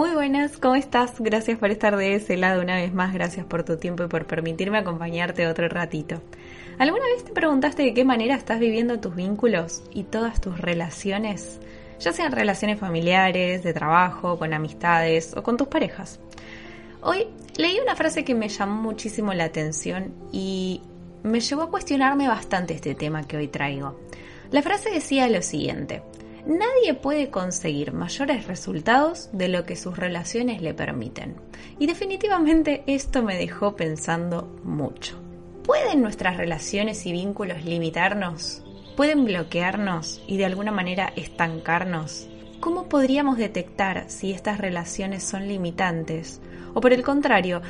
Muy buenas, ¿cómo estás? Gracias por estar de ese lado una vez más, gracias por tu tiempo y por permitirme acompañarte otro ratito. ¿Alguna vez te preguntaste de qué manera estás viviendo tus vínculos y todas tus relaciones? Ya sean relaciones familiares, de trabajo, con amistades o con tus parejas. Hoy leí una frase que me llamó muchísimo la atención y me llevó a cuestionarme bastante este tema que hoy traigo. La frase decía lo siguiente, Nadie puede conseguir mayores resultados de lo que sus relaciones le permiten. Y definitivamente esto me dejó pensando mucho. ¿Pueden nuestras relaciones y vínculos limitarnos? ¿Pueden bloquearnos y de alguna manera estancarnos? ¿Cómo podríamos detectar si estas relaciones son limitantes? O por el contrario,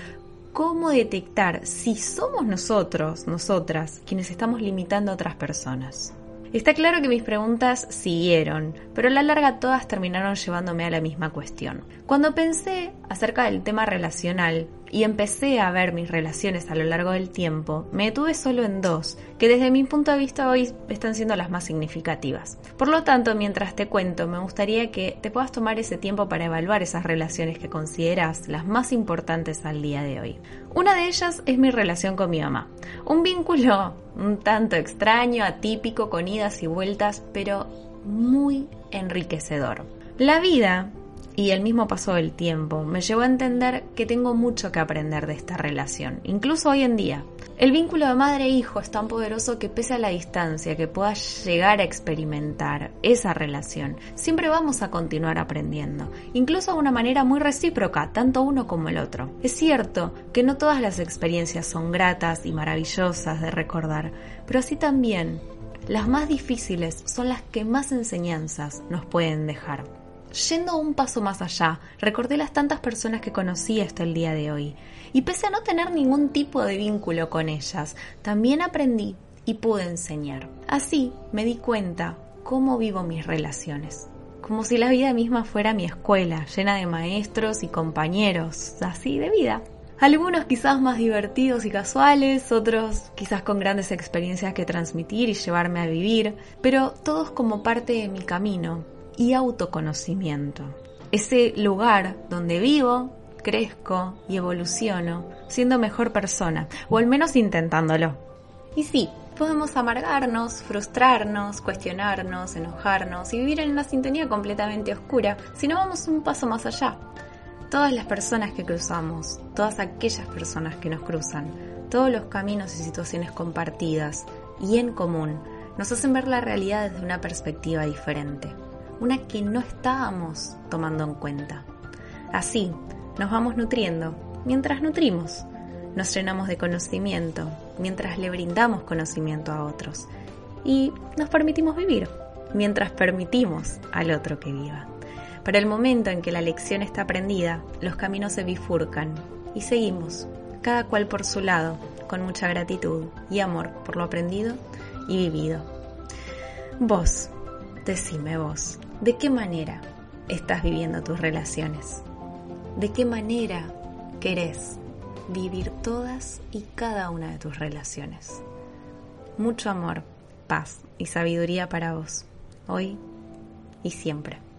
¿cómo detectar si somos nosotros, nosotras, quienes estamos limitando a otras personas? Está claro que mis preguntas siguieron, pero a la larga todas terminaron llevándome a la misma cuestión. Cuando pensé acerca del tema relacional y empecé a ver mis relaciones a lo largo del tiempo, me detuve solo en dos, que desde mi punto de vista hoy están siendo las más significativas. Por lo tanto, mientras te cuento, me gustaría que te puedas tomar ese tiempo para evaluar esas relaciones que consideras las más importantes al día de hoy. Una de ellas es mi relación con mi mamá. Un vínculo un tanto extraño, atípico, con idas y vueltas, pero muy enriquecedor. La vida y el mismo paso del tiempo me llevó a entender que tengo mucho que aprender de esta relación, incluso hoy en día. El vínculo de madre e hijo es tan poderoso que pese a la distancia que puedas llegar a experimentar esa relación, siempre vamos a continuar aprendiendo, incluso de una manera muy recíproca, tanto uno como el otro. Es cierto que no todas las experiencias son gratas y maravillosas de recordar, pero así también las más difíciles son las que más enseñanzas nos pueden dejar. Yendo un paso más allá, recordé las tantas personas que conocí hasta el día de hoy, y pese a no tener ningún tipo de vínculo con ellas, también aprendí y pude enseñar. Así me di cuenta cómo vivo mis relaciones, como si la vida misma fuera mi escuela, llena de maestros y compañeros, así de vida. Algunos quizás más divertidos y casuales, otros quizás con grandes experiencias que transmitir y llevarme a vivir, pero todos como parte de mi camino, y autoconocimiento. Ese lugar donde vivo, crezco y evoluciono siendo mejor persona, o al menos intentándolo. Y sí, podemos amargarnos, frustrarnos, cuestionarnos, enojarnos y vivir en una sintonía completamente oscura si no vamos un paso más allá. Todas las personas que cruzamos, todas aquellas personas que nos cruzan, todos los caminos y situaciones compartidas y en común nos hacen ver la realidad desde una perspectiva diferente una que no estábamos tomando en cuenta. Así, nos vamos nutriendo mientras nutrimos, nos llenamos de conocimiento mientras le brindamos conocimiento a otros y nos permitimos vivir mientras permitimos al otro que viva. Para el momento en que la lección está aprendida, los caminos se bifurcan y seguimos, cada cual por su lado, con mucha gratitud y amor por lo aprendido y vivido. Vos, decime vos, ¿De qué manera estás viviendo tus relaciones? ¿De qué manera querés vivir todas y cada una de tus relaciones? Mucho amor, paz y sabiduría para vos, hoy y siempre.